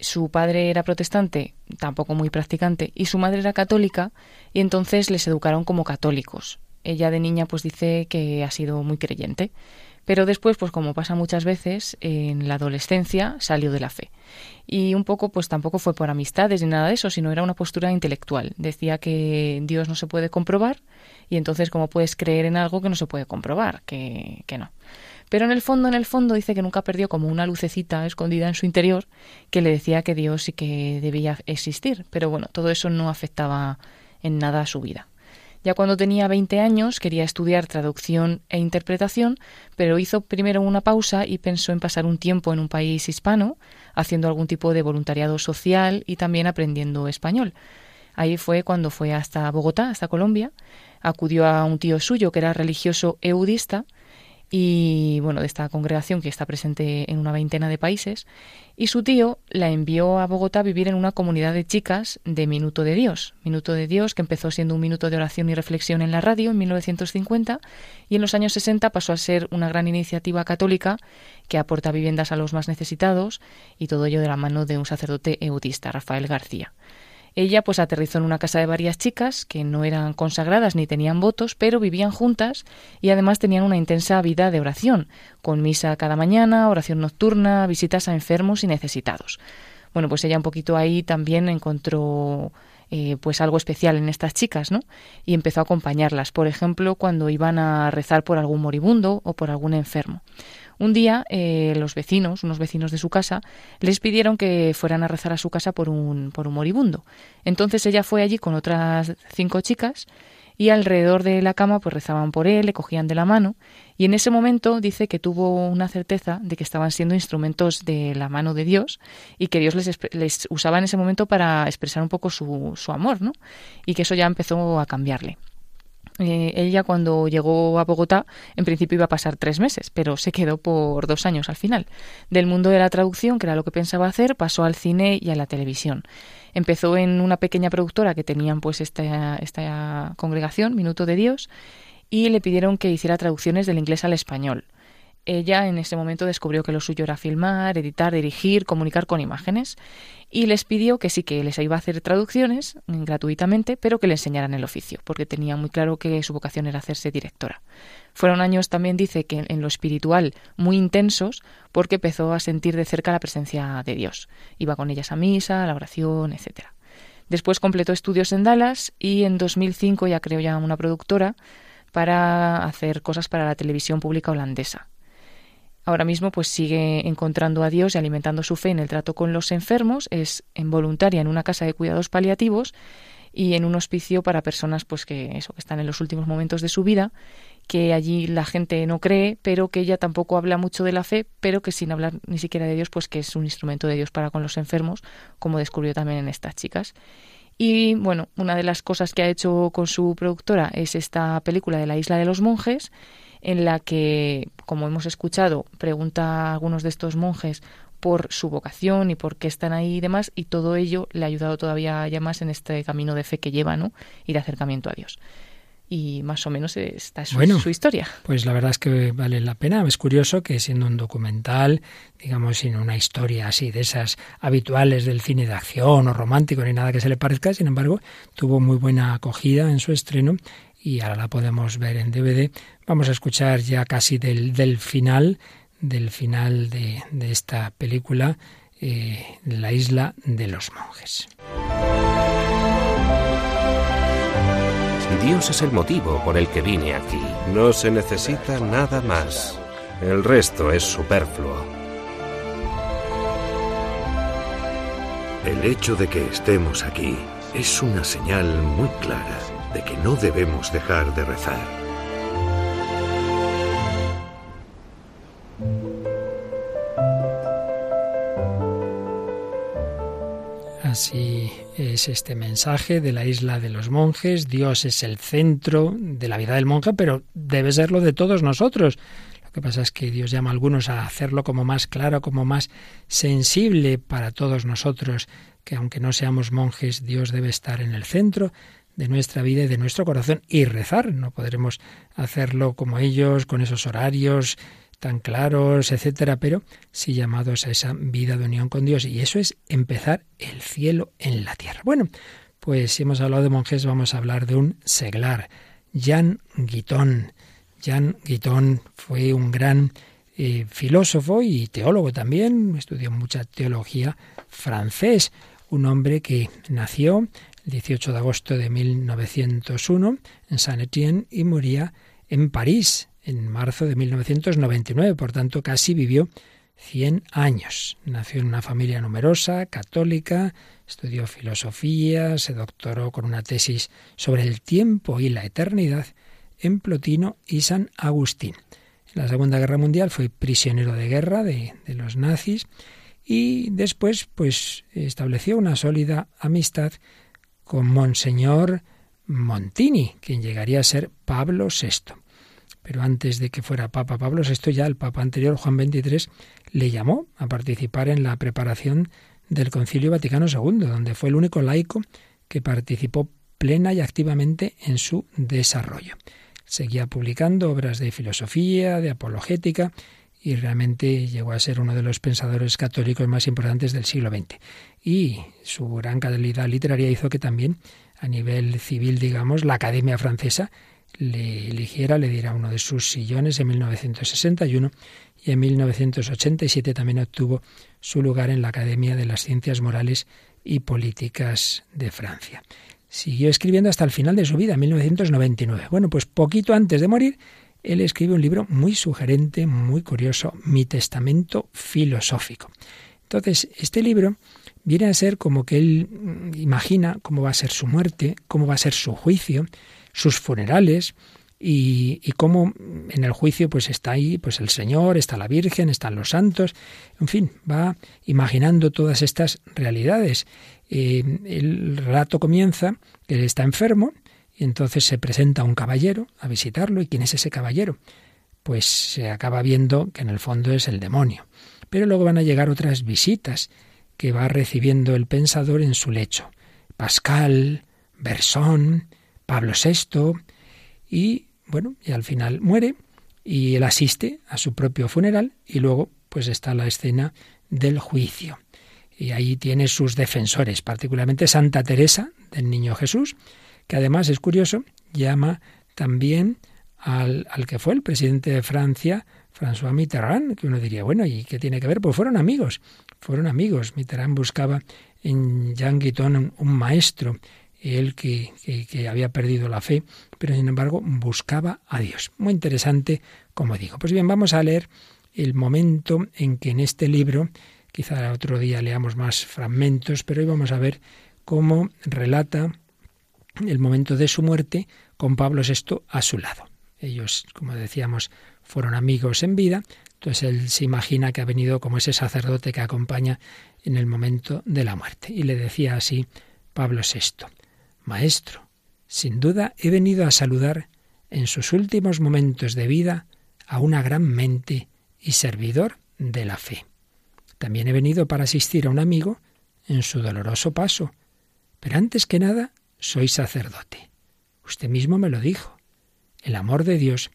su padre era protestante, tampoco muy practicante, y su madre era católica, y entonces les educaron como católicos. Ella de niña pues dice que ha sido muy creyente, pero después, pues como pasa muchas veces, en la adolescencia salió de la fe. Y un poco, pues tampoco fue por amistades ni nada de eso, sino era una postura intelectual. Decía que Dios no se puede comprobar, y entonces, ¿cómo puedes creer en algo que no se puede comprobar? Que, que no. Pero en el fondo, en el fondo, dice que nunca perdió como una lucecita escondida en su interior que le decía que Dios sí que debía existir. Pero bueno, todo eso no afectaba en nada a su vida. Ya cuando tenía 20 años quería estudiar traducción e interpretación, pero hizo primero una pausa y pensó en pasar un tiempo en un país hispano, haciendo algún tipo de voluntariado social y también aprendiendo español. Ahí fue cuando fue hasta Bogotá, hasta Colombia, acudió a un tío suyo que era religioso eudista, y bueno, de esta congregación que está presente en una veintena de países, y su tío la envió a Bogotá a vivir en una comunidad de chicas de Minuto de Dios. Minuto de Dios, que empezó siendo un minuto de oración y reflexión en la radio en 1950 y en los años 60 pasó a ser una gran iniciativa católica que aporta viviendas a los más necesitados y todo ello de la mano de un sacerdote eudista, Rafael García. Ella pues aterrizó en una casa de varias chicas que no eran consagradas ni tenían votos, pero vivían juntas y además tenían una intensa vida de oración, con misa cada mañana, oración nocturna, visitas a enfermos y necesitados. Bueno, pues ella un poquito ahí también encontró eh, pues algo especial en estas chicas, ¿no? Y empezó a acompañarlas, por ejemplo, cuando iban a rezar por algún moribundo o por algún enfermo. Un día eh, los vecinos, unos vecinos de su casa, les pidieron que fueran a rezar a su casa por un, por un moribundo. Entonces ella fue allí con otras cinco chicas y alrededor de la cama pues rezaban por él, le cogían de la mano y en ese momento dice que tuvo una certeza de que estaban siendo instrumentos de la mano de Dios y que Dios les, les usaba en ese momento para expresar un poco su, su amor, ¿no? Y que eso ya empezó a cambiarle. Eh, ella cuando llegó a Bogotá, en principio iba a pasar tres meses, pero se quedó por dos años al final. Del mundo de la traducción, que era lo que pensaba hacer, pasó al cine y a la televisión. Empezó en una pequeña productora que tenían pues esta, esta congregación, Minuto de Dios, y le pidieron que hiciera traducciones del inglés al español. Ella en ese momento descubrió que lo suyo era filmar, editar, dirigir, comunicar con imágenes y les pidió que sí que les iba a hacer traducciones gratuitamente, pero que le enseñaran el oficio, porque tenía muy claro que su vocación era hacerse directora. Fueron años también, dice, que en lo espiritual muy intensos, porque empezó a sentir de cerca la presencia de Dios. Iba con ellas a misa, a la oración, etc. Después completó estudios en Dallas y en 2005 ya creó ya una productora para hacer cosas para la televisión pública holandesa ahora mismo pues sigue encontrando a Dios y alimentando su fe en el trato con los enfermos, es en voluntaria en una casa de cuidados paliativos y en un hospicio para personas pues que eso que están en los últimos momentos de su vida, que allí la gente no cree, pero que ella tampoco habla mucho de la fe, pero que sin hablar ni siquiera de Dios, pues que es un instrumento de Dios para con los enfermos, como descubrió también en estas chicas. Y bueno, una de las cosas que ha hecho con su productora es esta película de la Isla de los Monjes, en la que, como hemos escuchado, pregunta a algunos de estos monjes por su vocación y por qué están ahí y demás, y todo ello le ha ayudado todavía ya más en este camino de fe que lleva, ¿no? Y de acercamiento a Dios. Y más o menos esta es su, historia. Pues la verdad es que vale la pena. Es curioso que siendo un documental, digamos, sin una historia así de esas habituales del cine de acción o romántico ni nada que se le parezca, sin embargo, tuvo muy buena acogida en su estreno y ahora la podemos ver en DVD. Vamos a escuchar ya casi del, del final, del final de, de esta película, eh, La isla de los monjes. Dios es el motivo por el que vine aquí. No se necesita nada más. El resto es superfluo. El hecho de que estemos aquí es una señal muy clara de que no debemos dejar de rezar. Así es este mensaje de la isla de los monjes. Dios es el centro de la vida del monje, pero debe serlo de todos nosotros. Lo que pasa es que Dios llama a algunos a hacerlo como más claro, como más sensible para todos nosotros, que aunque no seamos monjes, Dios debe estar en el centro de nuestra vida y de nuestro corazón y rezar. No podremos hacerlo como ellos, con esos horarios tan claros, etcétera, pero sí llamados a esa vida de unión con Dios. Y eso es empezar el cielo en la tierra. Bueno, pues si hemos hablado de monjes, vamos a hablar de un seglar, Jan Guitón. Jan Guitón fue un gran eh, filósofo y teólogo también, estudió mucha teología francés, un hombre que nació el 18 de agosto de 1901 en Saint-Étienne y moría en París en marzo de 1999, por tanto casi vivió 100 años. Nació en una familia numerosa, católica, estudió filosofía, se doctoró con una tesis sobre el tiempo y la eternidad en Plotino y San Agustín. En la Segunda Guerra Mundial fue prisionero de guerra de, de los nazis y después pues estableció una sólida amistad con Monseñor Montini, quien llegaría a ser Pablo VI pero antes de que fuera Papa Pablo VI, ya el Papa anterior, Juan XXIII, le llamó a participar en la preparación del Concilio Vaticano II, donde fue el único laico que participó plena y activamente en su desarrollo. Seguía publicando obras de filosofía, de apologética, y realmente llegó a ser uno de los pensadores católicos más importantes del siglo XX. Y su gran calidad literaria hizo que también, a nivel civil, digamos, la Academia Francesa le eligiera, le diera uno de sus sillones en 1961 y en 1987 también obtuvo su lugar en la Academia de las Ciencias Morales y Políticas de Francia. Siguió escribiendo hasta el final de su vida, en 1999. Bueno, pues poquito antes de morir, él escribe un libro muy sugerente, muy curioso, Mi Testamento Filosófico. Entonces, este libro viene a ser como que él mm, imagina cómo va a ser su muerte, cómo va a ser su juicio, sus funerales y, y, cómo en el juicio pues está ahí pues el Señor, está la Virgen, están los santos, en fin, va imaginando todas estas realidades. Eh, el relato comienza que él está enfermo y entonces se presenta un caballero a visitarlo y ¿quién es ese caballero? Pues se acaba viendo que en el fondo es el demonio. Pero luego van a llegar otras visitas que va recibiendo el pensador en su lecho. Pascal, Bersón, Pablo VI, y bueno, y al final muere y él asiste a su propio funeral y luego pues está la escena del juicio. Y ahí tiene sus defensores, particularmente Santa Teresa del Niño Jesús, que además es curioso, llama también al, al que fue el presidente de Francia, François Mitterrand, que uno diría, bueno, ¿y qué tiene que ver? Pues fueron amigos, fueron amigos. Mitterrand buscaba en Jean Guiton un maestro él que, había perdido la fe, pero sin embargo buscaba a Dios. Muy interesante, como digo. Pues bien, vamos a leer el momento en que en este libro, quizá otro día leamos más fragmentos, pero hoy vamos a ver cómo relata el momento de su muerte con Pablo VI a su lado. Ellos, como decíamos, fueron amigos en vida, entonces él se imagina que ha venido como ese sacerdote que acompaña en el momento de la muerte. Y le decía así Pablo VI. Maestro, sin duda he venido a saludar en sus últimos momentos de vida a una gran mente y servidor de la fe. También he venido para asistir a un amigo en su doloroso paso. Pero antes que nada, soy sacerdote. Usted mismo me lo dijo. El amor de Dios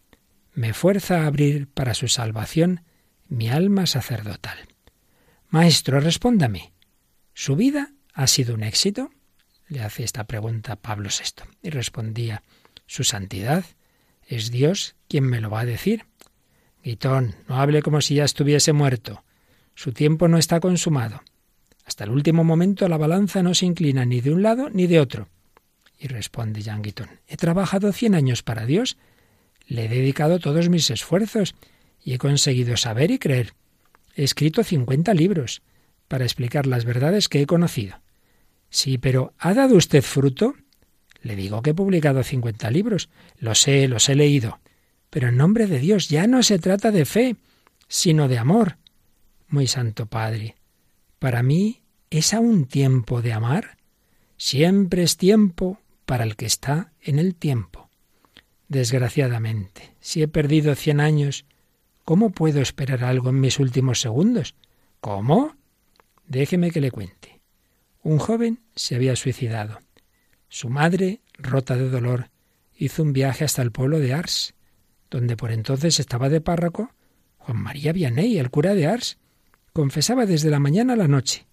me fuerza a abrir para su salvación mi alma sacerdotal. Maestro, respóndame. ¿Su vida ha sido un éxito? Le hace esta pregunta Pablo VI. Y respondía, Su santidad, es Dios quien me lo va a decir. Guitón, no hable como si ya estuviese muerto. Su tiempo no está consumado. Hasta el último momento la balanza no se inclina ni de un lado ni de otro. Y responde Jean Guitón, he trabajado cien años para Dios, le he dedicado todos mis esfuerzos y he conseguido saber y creer. He escrito cincuenta libros para explicar las verdades que he conocido. Sí, pero ¿ha dado usted fruto? Le digo que he publicado 50 libros. Lo sé, los he leído. Pero en nombre de Dios ya no se trata de fe, sino de amor. Muy Santo Padre, para mí es aún tiempo de amar. Siempre es tiempo para el que está en el tiempo. Desgraciadamente, si he perdido cien años, ¿cómo puedo esperar algo en mis últimos segundos? ¿Cómo? Déjeme que le cuente. Un joven se había suicidado. Su madre, rota de dolor, hizo un viaje hasta el pueblo de Ars, donde por entonces estaba de párroco Juan María Vianney, el cura de Ars. Confesaba desde la mañana a la noche.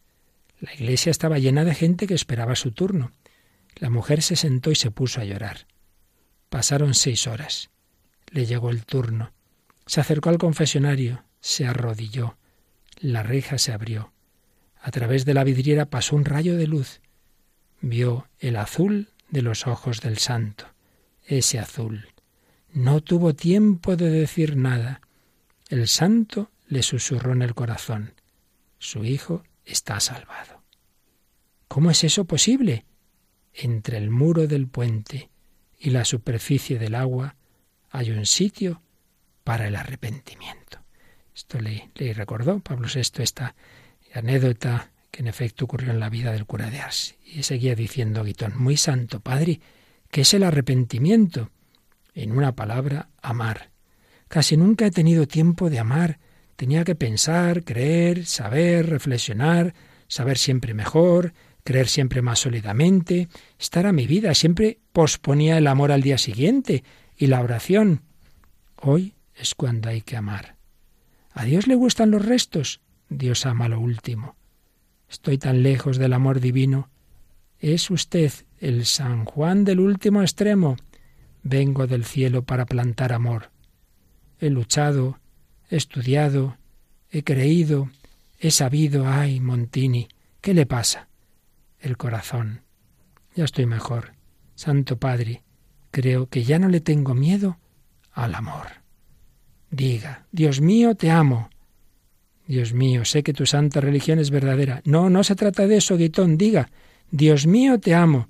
La iglesia estaba llena de gente que esperaba su turno. La mujer se sentó y se puso a llorar. Pasaron seis horas. Le llegó el turno. Se acercó al confesionario, se arrodilló. La reja se abrió. A través de la vidriera pasó un rayo de luz. Vio el azul de los ojos del santo. Ese azul. No tuvo tiempo de decir nada. El santo le susurró en el corazón. Su hijo está salvado. ¿Cómo es eso posible? Entre el muro del puente y la superficie del agua hay un sitio para el arrepentimiento. Esto le, recordó Pablo VI esta anécdota que en efecto ocurrió en la vida del cura de Ars. Y seguía diciendo Guitón, muy santo padre, ¿qué es el arrepentimiento? En una palabra, amar. Casi nunca he tenido tiempo de amar. Tenía que pensar, creer, saber, reflexionar, saber siempre mejor, creer siempre más sólidamente. Esta era mi vida. Siempre posponía el amor al día siguiente y la oración. Hoy es cuando hay que amar. ¿A Dios le gustan los restos? Dios ama lo último. Estoy tan lejos del amor divino. Es usted el San Juan del último extremo. Vengo del cielo para plantar amor. He luchado, he estudiado, he creído, he sabido. Ay, Montini, ¿qué le pasa? El corazón. Ya estoy mejor. Santo Padre, creo que ya no le tengo miedo al amor. Diga, Dios mío, te amo. Dios mío, sé que tu santa religión es verdadera. No, no se trata de eso, Guitón. Diga, Dios mío, te amo.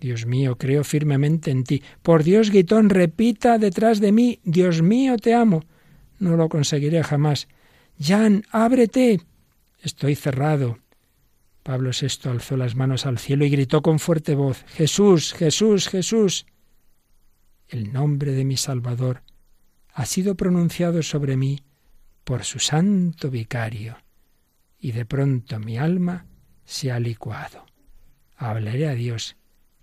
Dios mío, creo firmemente en ti. Por Dios, Guitón, repita detrás de mí, Dios mío, te amo. No lo conseguiré jamás. Jan, ábrete. Estoy cerrado. Pablo VI alzó las manos al cielo y gritó con fuerte voz, Jesús, Jesús, Jesús. El nombre de mi Salvador ha sido pronunciado sobre mí por su santo vicario, y de pronto mi alma se ha licuado. Hablaré a Dios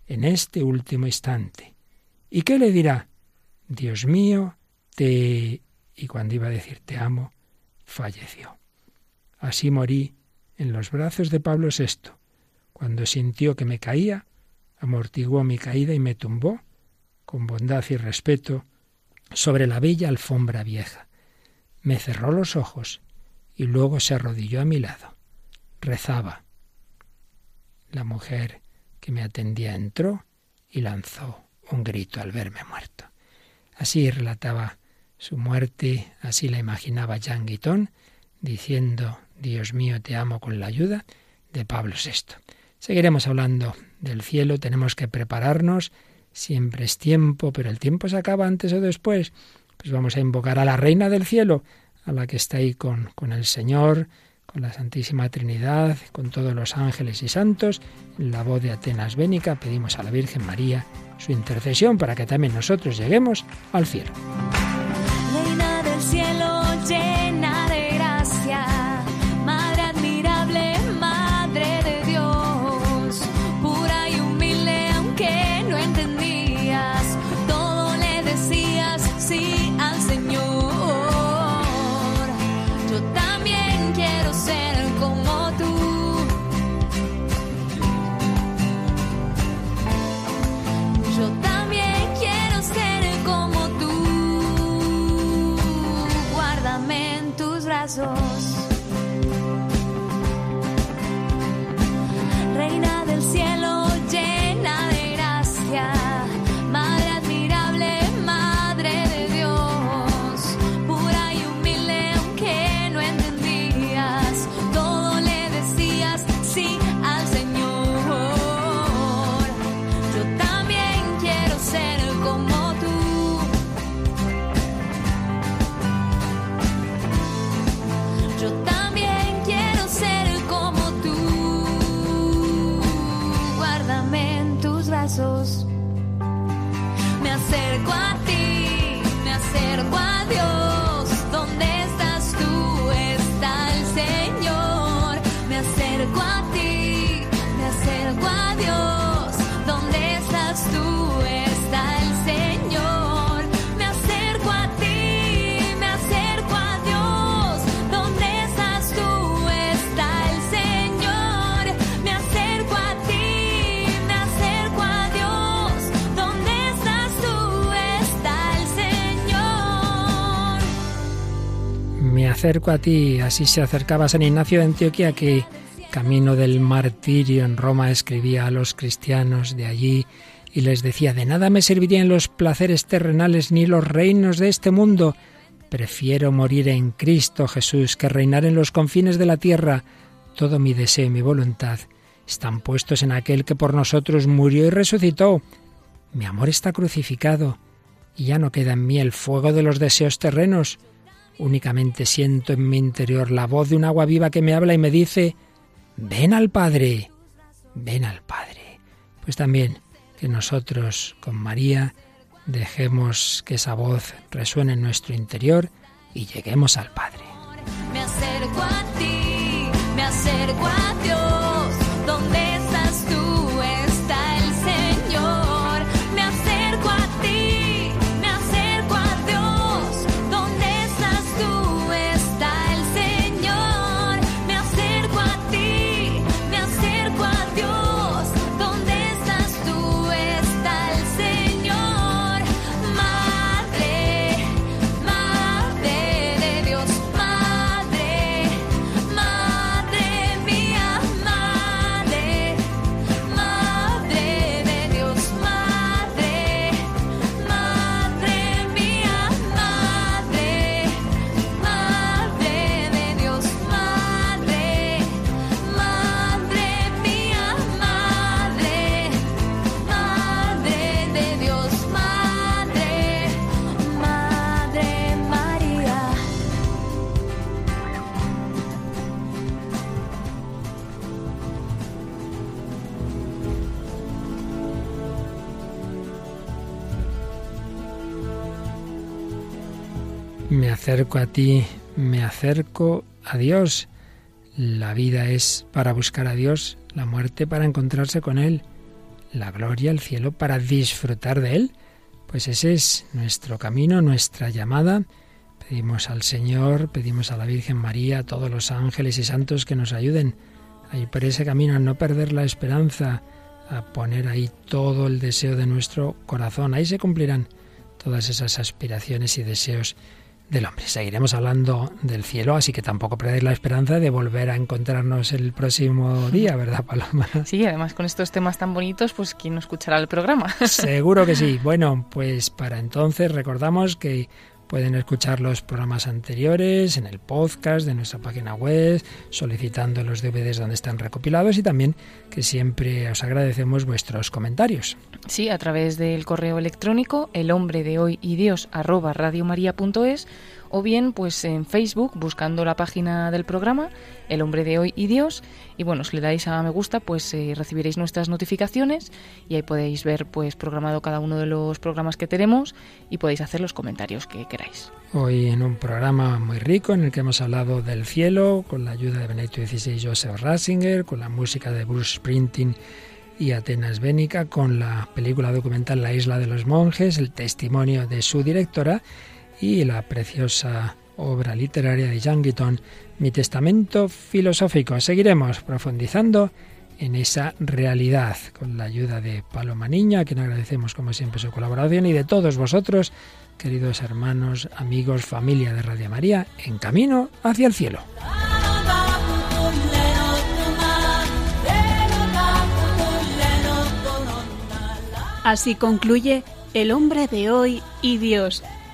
en este último instante. ¿Y qué le dirá? Dios mío, te... y cuando iba a decir te amo, falleció. Así morí en los brazos de Pablo VI. Cuando sintió que me caía, amortiguó mi caída y me tumbó, con bondad y respeto, sobre la bella alfombra vieja. Me cerró los ojos y luego se arrodilló a mi lado. Rezaba. La mujer que me atendía entró y lanzó un grito al verme muerto. Así relataba su muerte, así la imaginaba Jean Guiton, diciendo Dios mío, te amo con la ayuda de Pablo VI. Seguiremos hablando del cielo, tenemos que prepararnos, siempre es tiempo, pero el tiempo se acaba antes o después. Pues vamos a invocar a la Reina del Cielo, a la que está ahí con, con el Señor, con la Santísima Trinidad, con todos los ángeles y santos, en la voz de Atenas Bénica pedimos a la Virgen María su intercesión para que también nosotros lleguemos al cielo. corazón. Acerco a ti, así se acercaba San Ignacio de Antioquía que camino del martirio en Roma escribía a los cristianos de allí y les decía, de nada me servirían los placeres terrenales ni los reinos de este mundo. Prefiero morir en Cristo Jesús que reinar en los confines de la tierra. Todo mi deseo y mi voluntad están puestos en aquel que por nosotros murió y resucitó. Mi amor está crucificado y ya no queda en mí el fuego de los deseos terrenos. Únicamente siento en mi interior la voz de un agua viva que me habla y me dice, ven al Padre, ven al Padre. Pues también que nosotros con María dejemos que esa voz resuene en nuestro interior y lleguemos al Padre. Me acerco a ti, me acerco a Dios. ¿Dónde acerco a ti, me acerco a Dios. La vida es para buscar a Dios, la muerte para encontrarse con Él, la gloria, el cielo para disfrutar de Él. Pues ese es nuestro camino, nuestra llamada. Pedimos al Señor, pedimos a la Virgen María, a todos los ángeles y santos que nos ayuden a ir por ese camino, a no perder la esperanza, a poner ahí todo el deseo de nuestro corazón. Ahí se cumplirán todas esas aspiraciones y deseos del hombre. Seguiremos hablando del cielo, así que tampoco perdéis la esperanza de volver a encontrarnos el próximo día, ¿verdad, Paloma? Sí, además con estos temas tan bonitos, pues ¿quién no escuchará el programa? Seguro que sí. Bueno, pues para entonces recordamos que pueden escuchar los programas anteriores en el podcast de nuestra página web, solicitando los DVDs donde están recopilados y también que siempre os agradecemos vuestros comentarios. Sí, a través del correo electrónico el hombre de hoy y Dios arroba radiomaria.es o bien pues en Facebook buscando la página del programa El hombre de hoy y Dios y bueno, si le dais a me gusta pues eh, recibiréis nuestras notificaciones y ahí podéis ver pues programado cada uno de los programas que tenemos y podéis hacer los comentarios que queráis. Hoy en un programa muy rico en el que hemos hablado del cielo con la ayuda de Benedicto XVI y Joseph Ratzinger, con la música de Bruce Springsteen y Atenas Bénica, con la película documental La isla de los monjes, el testimonio de su directora y la preciosa obra literaria de Jean Guiton, Mi Testamento Filosófico. Seguiremos profundizando en esa realidad con la ayuda de Paloma Niña, a quien agradecemos como siempre su colaboración, y de todos vosotros, queridos hermanos, amigos, familia de Radio María, en camino hacia el cielo. Así concluye El hombre de hoy y Dios,